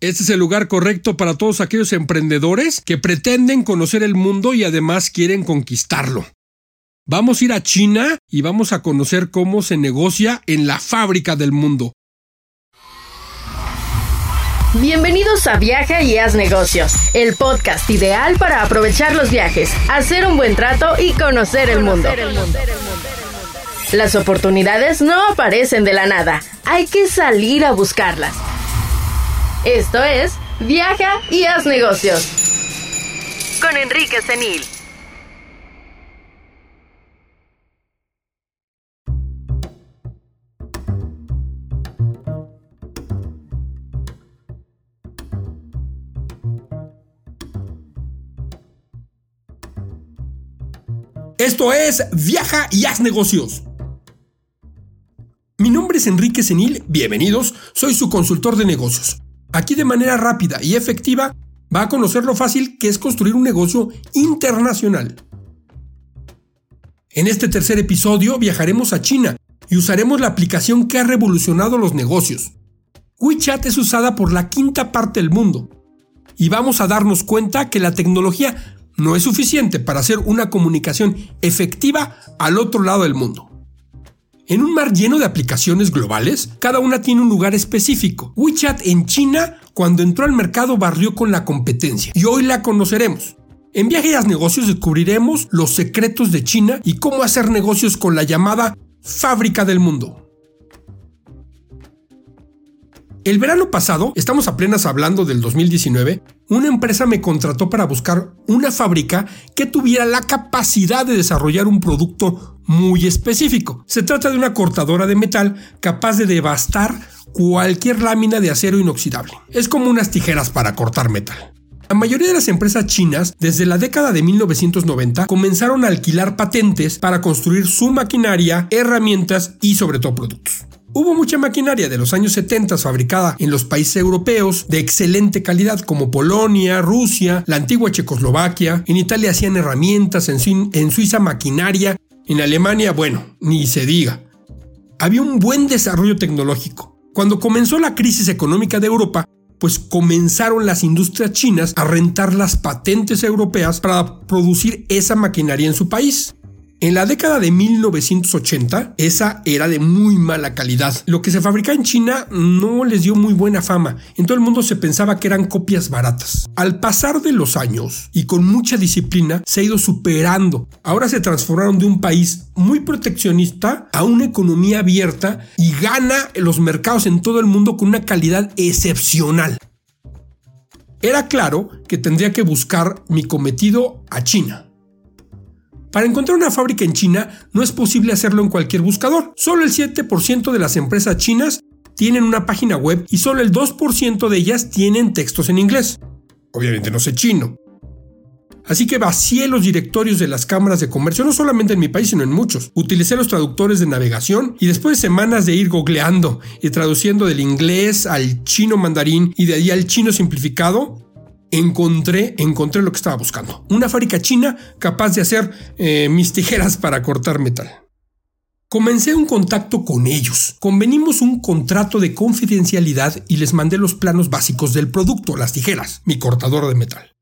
Este es el lugar correcto para todos aquellos emprendedores que pretenden conocer el mundo y además quieren conquistarlo. Vamos a ir a China y vamos a conocer cómo se negocia en la fábrica del mundo. Bienvenidos a Viaja y Haz Negocios, el podcast ideal para aprovechar los viajes, hacer un buen trato y conocer el mundo. Las oportunidades no aparecen de la nada, hay que salir a buscarlas. Esto es Viaja y haz negocios. Con Enrique Senil. Esto es Viaja y haz negocios. Mi nombre es Enrique Senil, bienvenidos, soy su consultor de negocios. Aquí de manera rápida y efectiva va a conocer lo fácil que es construir un negocio internacional. En este tercer episodio viajaremos a China y usaremos la aplicación que ha revolucionado los negocios. WeChat es usada por la quinta parte del mundo y vamos a darnos cuenta que la tecnología no es suficiente para hacer una comunicación efectiva al otro lado del mundo. En un mar lleno de aplicaciones globales, cada una tiene un lugar específico. WeChat en China, cuando entró al mercado, barrió con la competencia y hoy la conoceremos. En Viaje a Negocios descubriremos los secretos de China y cómo hacer negocios con la llamada fábrica del mundo. El verano pasado, estamos apenas hablando del 2019, una empresa me contrató para buscar una fábrica que tuviera la capacidad de desarrollar un producto muy específico. Se trata de una cortadora de metal capaz de devastar cualquier lámina de acero inoxidable. Es como unas tijeras para cortar metal. La mayoría de las empresas chinas, desde la década de 1990, comenzaron a alquilar patentes para construir su maquinaria, herramientas y sobre todo productos. Hubo mucha maquinaria de los años 70 fabricada en los países europeos de excelente calidad como Polonia, Rusia, la antigua Checoslovaquia. En Italia hacían herramientas, en, Suiza maquinaria. En Alemania, bueno, ni se diga. Había un buen desarrollo tecnológico. Cuando comenzó la crisis económica de Europa, pues comenzaron las industrias chinas a rentar las patentes europeas para producir esa maquinaria en su país. En la década de 1980, esa era de muy mala calidad. Lo que se fabricaba en China no les dio muy buena fama. En todo el mundo se pensaba que eran copias baratas. Al pasar de los años y con mucha disciplina, se ha ido superando. Ahora se transformaron de un país muy proteccionista a una economía abierta y gana los mercados en todo el mundo con una calidad excepcional. Era claro que tendría que buscar mi cometido a China. Para encontrar una fábrica en China no es posible hacerlo en cualquier buscador. Solo el 7% de las empresas chinas tienen una página web y solo el 2% de ellas tienen textos en inglés. Obviamente no sé chino. Así que vacié los directorios de las cámaras de comercio, no solamente en mi país, sino en muchos. Utilicé los traductores de navegación y después de semanas de ir googleando y traduciendo del inglés al chino mandarín y de ahí al chino simplificado, encontré, encontré lo que estaba buscando. Una fábrica china capaz de hacer eh, mis tijeras para cortar metal. Comencé un contacto con ellos. Convenimos un contrato de confidencialidad y les mandé los planos básicos del producto, las tijeras, mi cortador de metal.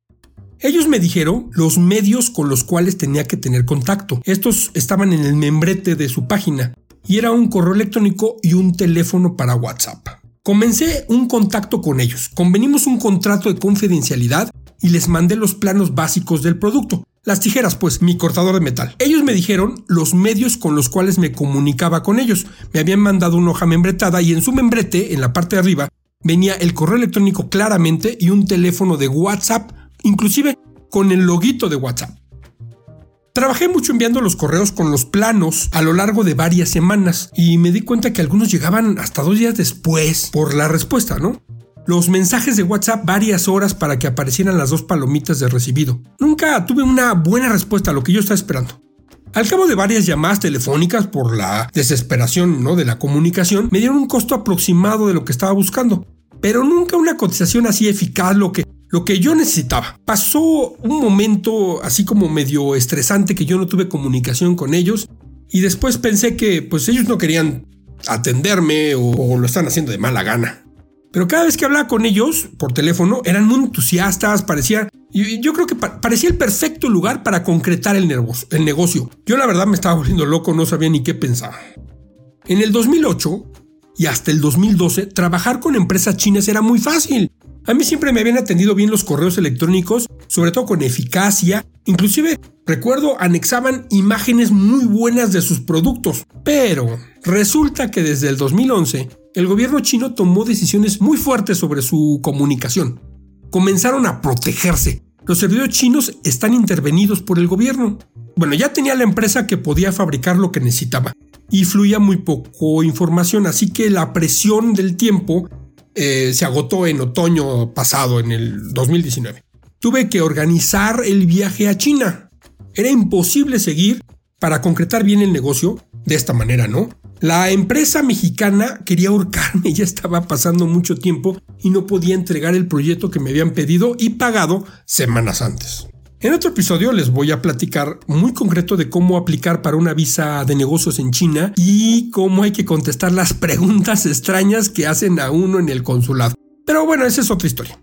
Ellos me dijeron los medios con los cuales tenía que tener contacto. Estos estaban en el membrete de su página y era un correo electrónico y un teléfono para WhatsApp. Comencé un contacto con ellos, convenimos un contrato de confidencialidad y les mandé los planos básicos del producto. Las tijeras, pues, mi cortador de metal. Ellos me dijeron los medios con los cuales me comunicaba con ellos. Me habían mandado una hoja membretada y en su membrete, en la parte de arriba, venía el correo electrónico claramente y un teléfono de WhatsApp, inclusive con el loguito de WhatsApp. Trabajé mucho enviando los correos con los planos a lo largo de varias semanas y me di cuenta que algunos llegaban hasta dos días después por la respuesta, ¿no? Los mensajes de WhatsApp varias horas para que aparecieran las dos palomitas de recibido. Nunca tuve una buena respuesta a lo que yo estaba esperando. Al cabo de varias llamadas telefónicas por la desesperación ¿no? de la comunicación, me dieron un costo aproximado de lo que estaba buscando, pero nunca una cotización así eficaz, lo que lo que yo necesitaba. Pasó un momento así como medio estresante que yo no tuve comunicación con ellos y después pensé que pues ellos no querían atenderme o, lo están haciendo de mala gana. Pero cada vez que hablaba con ellos por teléfono, eran muy entusiastas, parecía, yo creo que parecía el perfecto lugar para concretar el, el negocio. Yo la verdad me estaba volviendo loco, no sabía ni qué pensar. En el 2008 y hasta el 2012, trabajar con empresas chinas era muy fácil. A mí siempre me habían atendido bien los correos electrónicos, sobre todo con eficacia. Inclusive, recuerdo, anexaban imágenes muy buenas de sus productos. Pero resulta que desde el 2011 el gobierno chino tomó decisiones muy fuertes sobre su comunicación. Comenzaron a protegerse. Los servidores chinos están intervenidos por el gobierno. Bueno, ya tenía la empresa que podía fabricar lo que necesitaba y fluía muy poco información, así que la presión del tiempo eh, se agotó en otoño pasado, en el 2019. Tuve que organizar el viaje a China. Era imposible seguir para concretar bien el negocio de esta manera, ¿no? La empresa mexicana quería ahorcarme, ya estaba pasando mucho tiempo y no podía entregar el proyecto que me habían pedido y pagado semanas antes. En otro episodio les voy a platicar muy concreto de cómo aplicar para una visa de negocios en China y cómo hay que contestar las preguntas extrañas que hacen a uno en el consulado. Pero bueno, esa es otra historia.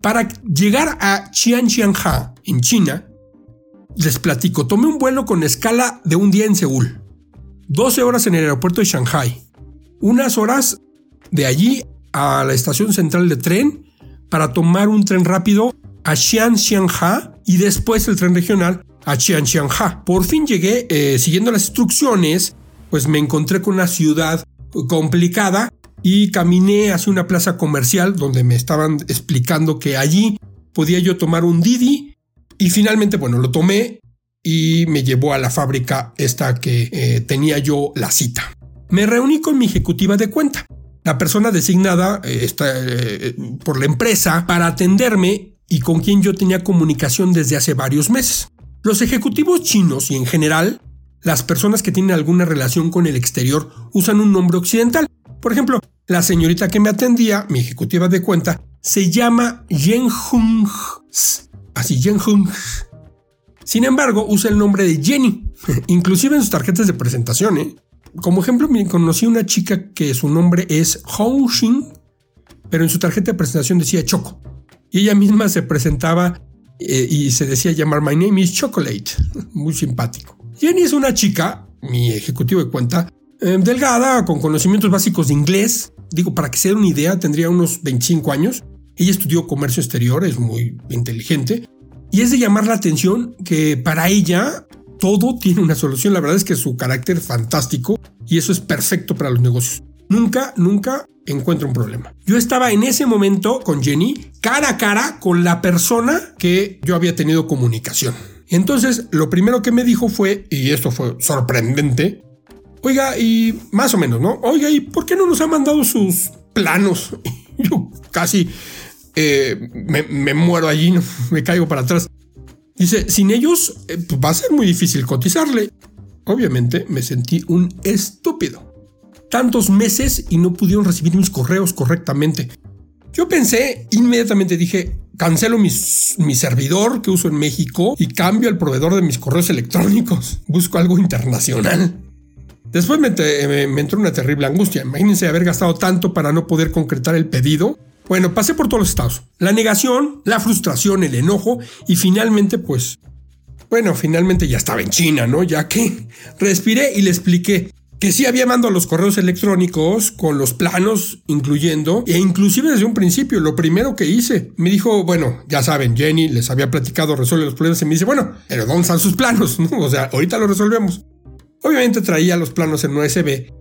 Para llegar a Qianxianha, en China, les platico, tomé un vuelo con escala de un día en Seúl. 12 horas en el aeropuerto de Shanghai, unas horas de allí a la estación central de tren para tomar un tren rápido a Xianxianha y después el tren regional a Xianxianha. Por fin llegué, eh, siguiendo las instrucciones, pues me encontré con una ciudad complicada y caminé hacia una plaza comercial donde me estaban explicando que allí podía yo tomar un Didi y finalmente, bueno, lo tomé y me llevó a la fábrica esta que eh, tenía yo la cita. Me reuní con mi ejecutiva de cuenta, la persona designada eh, eh, por la empresa para atenderme y con quien yo tenía comunicación desde hace varios meses. Los ejecutivos chinos y en general, las personas que tienen alguna relación con el exterior usan un nombre occidental. Por ejemplo, la señorita que me atendía, mi ejecutiva de cuenta, se llama Yen Hung. Así, Yen Hung sin embargo, usa el nombre de Jenny, inclusive en sus tarjetas de presentación. ¿eh? Como ejemplo, conocí una chica que su nombre es Hong Xin, pero en su tarjeta de presentación decía Choco. Y ella misma se presentaba eh, y se decía llamar My name is Chocolate. Muy simpático. Jenny es una chica, mi ejecutivo de cuenta, eh, delgada, con conocimientos básicos de inglés. Digo, para que se den una idea, tendría unos 25 años. Ella estudió comercio exterior, es muy inteligente. Y es de llamar la atención que para ella todo tiene una solución. La verdad es que su carácter es fantástico y eso es perfecto para los negocios. Nunca, nunca encuentro un problema. Yo estaba en ese momento con Jenny cara a cara con la persona que yo había tenido comunicación. Entonces, lo primero que me dijo fue, y esto fue sorprendente, oiga, y más o menos, ¿no? Oiga, ¿y por qué no nos ha mandado sus planos? Yo casi eh, me, muero allí, me caigo para atrás. Dice, sin ellos eh, pues, va a ser muy difícil cotizarle. Obviamente me sentí un estúpido. Tantos meses y no pudieron recibir mis correos correctamente. Yo pensé, inmediatamente dije, cancelo mi servidor que uso en México y cambio el proveedor de mis correos electrónicos. Busco algo internacional. Después me, me entró una terrible angustia. Imagínense haber gastado tanto para no poder concretar el pedido bueno, pasé por todos los estados. La negación, la frustración, el enojo y finalmente pues... Bueno, finalmente ya estaba en China, ¿no? Ya que respiré y le expliqué que sí había mandado los correos electrónicos con los planos incluyendo e inclusive desde un principio lo primero que hice me dijo bueno ya saben Jenny les había platicado resuelve los problemas y me dice bueno pero dónde están sus planos o sea ahorita lo resolvemos obviamente traía los planos en USB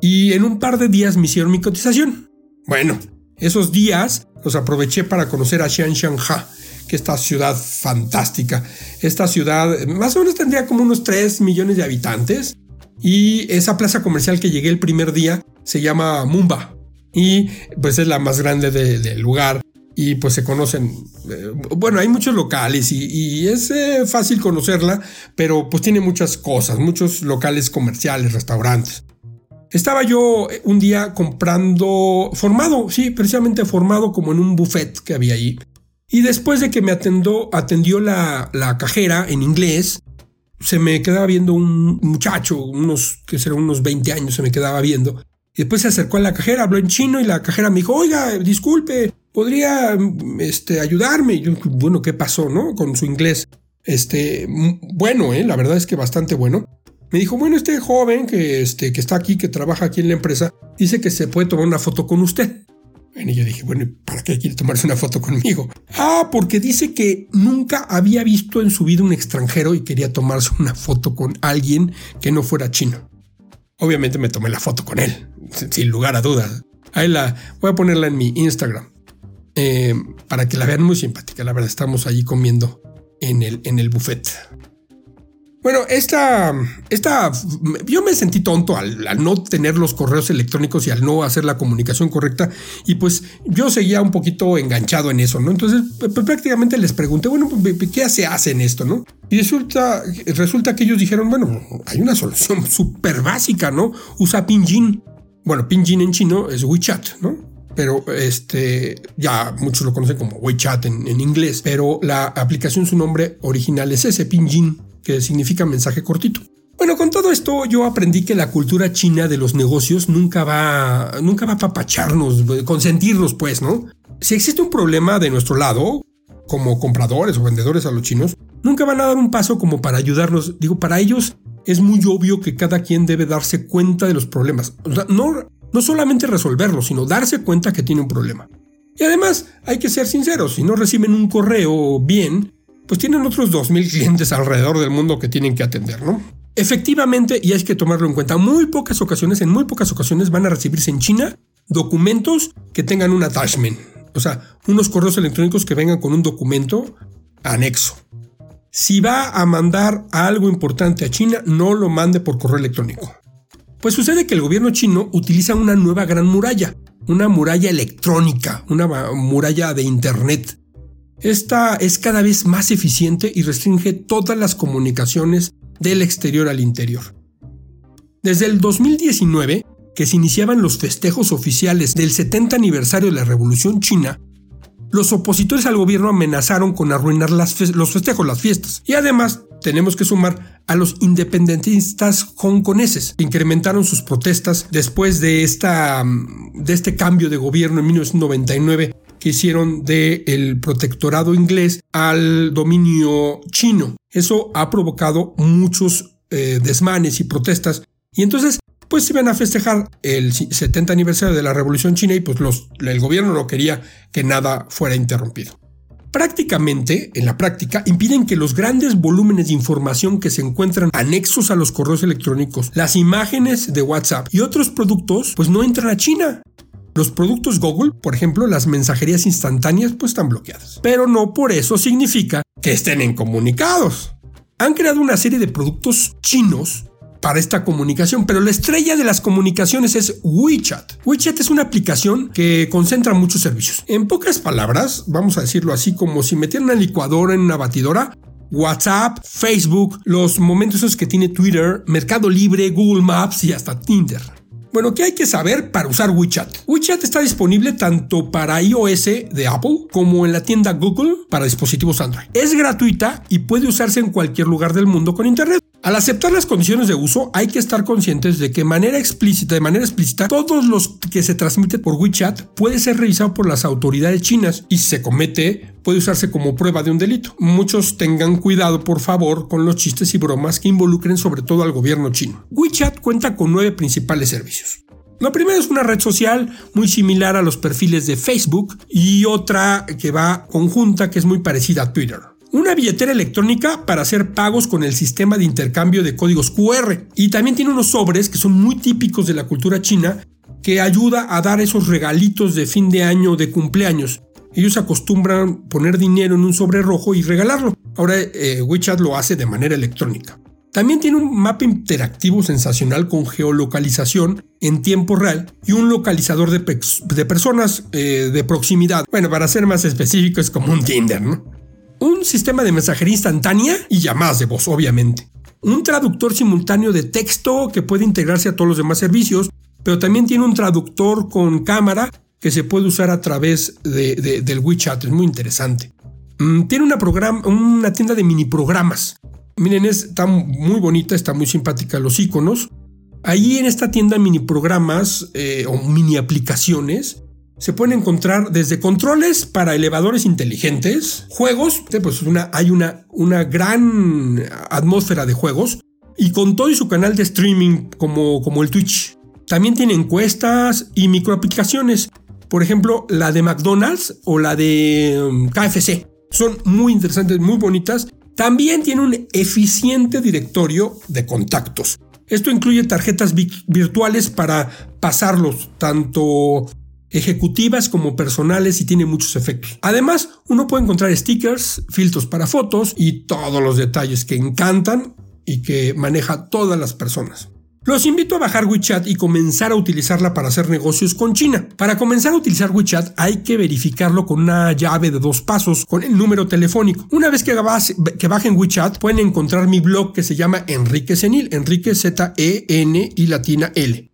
y en un par de días me hicieron mi cotización bueno esos días los aproveché para conocer a Xianshanha, que es esta ciudad fantástica. Esta ciudad más o menos tendría como unos 3 millones de habitantes. Y esa plaza comercial que llegué el primer día se llama Mumba. Y pues es la más grande del lugar. Y pues se conocen, eh, bueno, hay muchos locales y, es eh, fácil conocerla, pero pues tiene muchas cosas, muchos locales comerciales, restaurantes. Estaba yo eh, un día comprando, formado, sí, precisamente formado como en un buffet que había ahí. Y después de que me atendió, atendió la, la cajera en inglés, se me quedaba viendo un muchacho, unos, que serán unos 20 años, se me quedaba viendo. Y después se acercó a la cajera, habló en chino y la cajera me dijo, oiga, disculpe, ¿podría este, ayudarme? Y yo, bueno, ¿qué pasó, no? Con su inglés. Este, bueno, ¿eh? la verdad es que bastante bueno. Me dijo, bueno, este joven que, este, que está aquí, que trabaja aquí en la empresa, dice que se puede tomar una foto con usted. Y yo dije, bueno, ¿para qué quiere tomarse una foto conmigo? Ah, porque dice que nunca había visto en su vida un extranjero y quería tomarse una foto con alguien que no fuera chino. Obviamente me tomé la foto con él, sin lugar a dudas. Ahí la voy a ponerla en mi Instagram eh, para que la vean muy simpática. La verdad, estamos allí comiendo en el, en el buffet. Bueno, esta, esta, yo me sentí tonto al, no tener los correos electrónicos y al no hacer la comunicación correcta y pues yo seguía un poquito enganchado en eso, ¿no? Entonces prácticamente les pregunté, bueno, ¿qué se hace en esto, no? Y resulta, resulta que ellos dijeron, bueno, hay una solución súper básica, ¿no? Usa Pinyin. Bueno, Pinyin en chino es WeChat, ¿no? pero este ya muchos lo conocen como WeChat en, en, inglés, pero la aplicación, su nombre original es ese Pinyin que significa mensaje cortito. Bueno, con todo esto yo aprendí que la cultura china de los negocios nunca va, nunca va a papacharnos, consentirnos pues, ¿no? Si existe un problema de nuestro lado, como compradores o vendedores a los chinos, nunca van a dar un paso como para ayudarnos. Digo, para ellos es muy obvio que cada quien debe darse cuenta de los problemas. no, no solamente resolverlos, sino darse cuenta que tiene un problema. Y además, hay que ser sinceros, si no reciben un correo bien, pues tienen otros 2.000 clientes alrededor del mundo que tienen que atender, ¿no? Efectivamente, y hay que tomarlo en cuenta, muy pocas ocasiones, en muy pocas ocasiones van a recibirse en China documentos que tengan un attachment, o sea, unos correos electrónicos que vengan con un documento anexo. Si va a mandar algo importante a China, no lo mande por correo electrónico. Pues sucede que el gobierno chino utiliza una nueva gran muralla, una muralla electrónica, una muralla de Internet, esta es cada vez más eficiente y restringe todas las comunicaciones del exterior al interior. Desde el 2019, que se iniciaban los festejos oficiales del 70 aniversario de la Revolución China, los opositores al gobierno amenazaron con arruinar los festejos, las fiestas. Y además tenemos que sumar a los independentistas hongkoneses, que incrementaron sus protestas después de, esta, de este cambio de gobierno en 1999 que hicieron del protectorado inglés al dominio chino. Eso ha provocado muchos eh, desmanes y protestas. Y entonces, pues se iban a festejar el 70 aniversario de la Revolución China y pues el gobierno no quería que nada fuera interrumpido. Prácticamente, en la práctica, impiden que los grandes volúmenes de información que se encuentran anexos a los correos electrónicos, las imágenes de WhatsApp y otros productos, pues no entran a China. Los productos Google, por ejemplo, las mensajerías instantáneas, pues están bloqueadas. Pero no por eso significa que estén incomunicados. Han creado una serie de productos chinos para esta comunicación, pero la estrella de las comunicaciones es WeChat. WeChat es una aplicación que concentra muchos servicios. En pocas palabras, vamos a decirlo así, como si metieran una licuadora en una batidora, WhatsApp, Facebook, los momentos esos que tiene Twitter, Mercado Libre, Google Maps y hasta Tinder. Bueno, ¿qué hay que saber para usar WeChat? WeChat está disponible tanto para iOS de Apple como en la tienda Google para dispositivos Android. Es gratuita y puede usarse en cualquier lugar del mundo con Internet. Al aceptar las condiciones de uso, hay que estar conscientes de que manera explícita, de manera explícita, todos los que se transmiten por WeChat puede ser revisado por las autoridades chinas y si se comete puede usarse como prueba de un delito. Muchos tengan cuidado, por favor, con los chistes y bromas que involucren sobre todo al gobierno chino. WeChat cuenta con nueve principales servicios. Lo primero es una red social muy similar a los perfiles de Facebook y otra que va conjunta que es muy parecida a Twitter una billetera electrónica para hacer pagos con el sistema de intercambio de códigos QR. Y también tiene unos sobres que son muy típicos de la cultura china que ayuda a dar esos regalitos de fin de año de cumpleaños. Ellos acostumbran poner dinero en un sobre rojo y regalarlo. Ahora eh, WeChat lo hace de manera electrónica. También tiene un mapa interactivo sensacional con geolocalización en tiempo real y un localizador de, personas eh, de proximidad. Bueno, para ser más específico es como un Tinder, ¿no? Sistema de mensajería instantánea y llamadas de voz, obviamente. Un traductor simultáneo de texto que puede integrarse a todos los demás servicios, pero también tiene un traductor con cámara que se puede usar a través del WeChat. Es muy interesante. Mm, tiene una, tienda de mini programas. Miren, está muy bonita, está muy simpática los iconos. Allí en esta tienda mini programas eh, o mini aplicaciones se pueden encontrar desde controles para elevadores inteligentes, juegos, pues una, hay una, una gran atmósfera de juegos, y con todo y su canal de streaming como, como el Twitch. También tiene encuestas y microaplicaciones, por ejemplo la de McDonald's o la de um, KFC. Son muy interesantes, muy bonitas. También tiene un eficiente directorio de contactos. Esto incluye tarjetas virtuales para pasarlos tanto ejecutivas como personales y tiene muchos efectos. Además, uno puede encontrar stickers, filtros para fotos y todos los detalles que encantan y que maneja todas las personas. Los invito a bajar WeChat y comenzar a utilizarla para hacer negocios con China. Para comenzar a utilizar WeChat hay que verificarlo con una llave de dos pasos con el número telefónico. Una vez que, que bajen WeChat pueden encontrar mi blog que se llama Enrique Senil, Enrique Z-E-N y latina L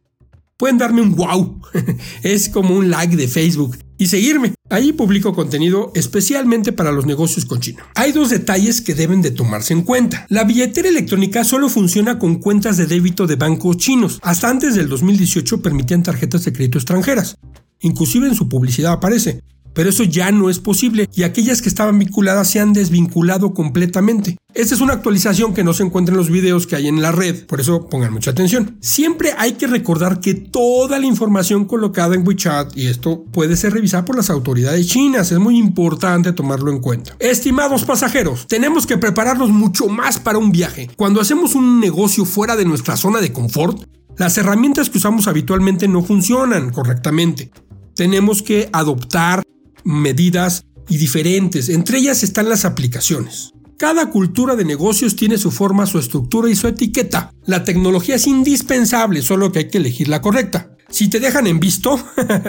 pueden darme un wow. es como un like de Facebook y seguirme. Ahí publico contenido especialmente para los negocios con China. Hay dos detalles que deben de tomarse en cuenta. La billetera electrónica solo funciona con cuentas de débito de bancos chinos. Hasta antes del 2018 permitían tarjetas de crédito extranjeras. Inclusive en su publicidad aparece. Pero eso ya no es posible y aquellas que estaban vinculadas se han desvinculado completamente. Esta es una actualización que no se encuentra en los videos que hay en la red, por eso pongan mucha atención. Siempre hay que recordar que toda la información colocada en WeChat, y esto puede ser revisada por las autoridades chinas, es muy importante tomarlo en cuenta. Estimados pasajeros, tenemos que prepararnos mucho más para un viaje. Cuando hacemos un negocio fuera de nuestra zona de confort, las herramientas que usamos habitualmente no funcionan correctamente. Tenemos que adoptar medidas y diferentes. Entre ellas están las aplicaciones. Cada cultura de negocios tiene su forma, su estructura y su etiqueta. La tecnología es indispensable, solo que hay que elegir la correcta. Si te dejan en visto,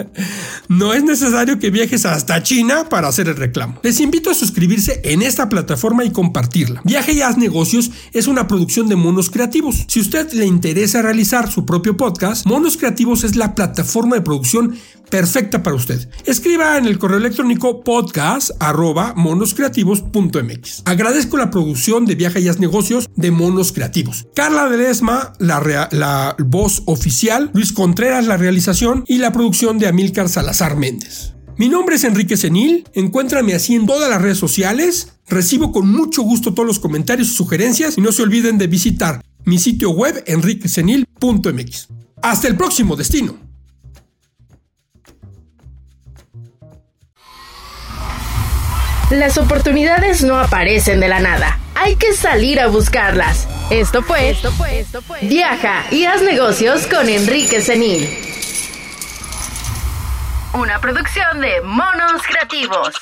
no es necesario que viajes hasta China para hacer el reclamo. Les invito a suscribirse en esta plataforma y compartirla. Viaje y haz negocios es una producción de Monos Creativos. Si usted le interesa realizar su propio podcast, Monos Creativos es la plataforma de producción perfecta para usted. Escriba en el correo electrónico podcast monoscreativos.mx. Agradezco la producción de Viaje y Haz Negocios de Monos Creativos. Carla Delesma, la, la voz oficial, Luis Contreras, la realización y la producción de Amílcar Salazar Méndez. Mi nombre es Enrique Senil, encuéntrame así en todas las redes sociales, recibo con mucho gusto todos los comentarios y sugerencias y no se olviden de visitar mi sitio web enriquesenil.mx. Hasta el próximo destino. Las oportunidades no aparecen de la nada. Hay que salir a buscarlas. Esto fue, esto fue, esto fue. Viaja y haz negocios con Enrique Senil. Una producción de Monos Creativos.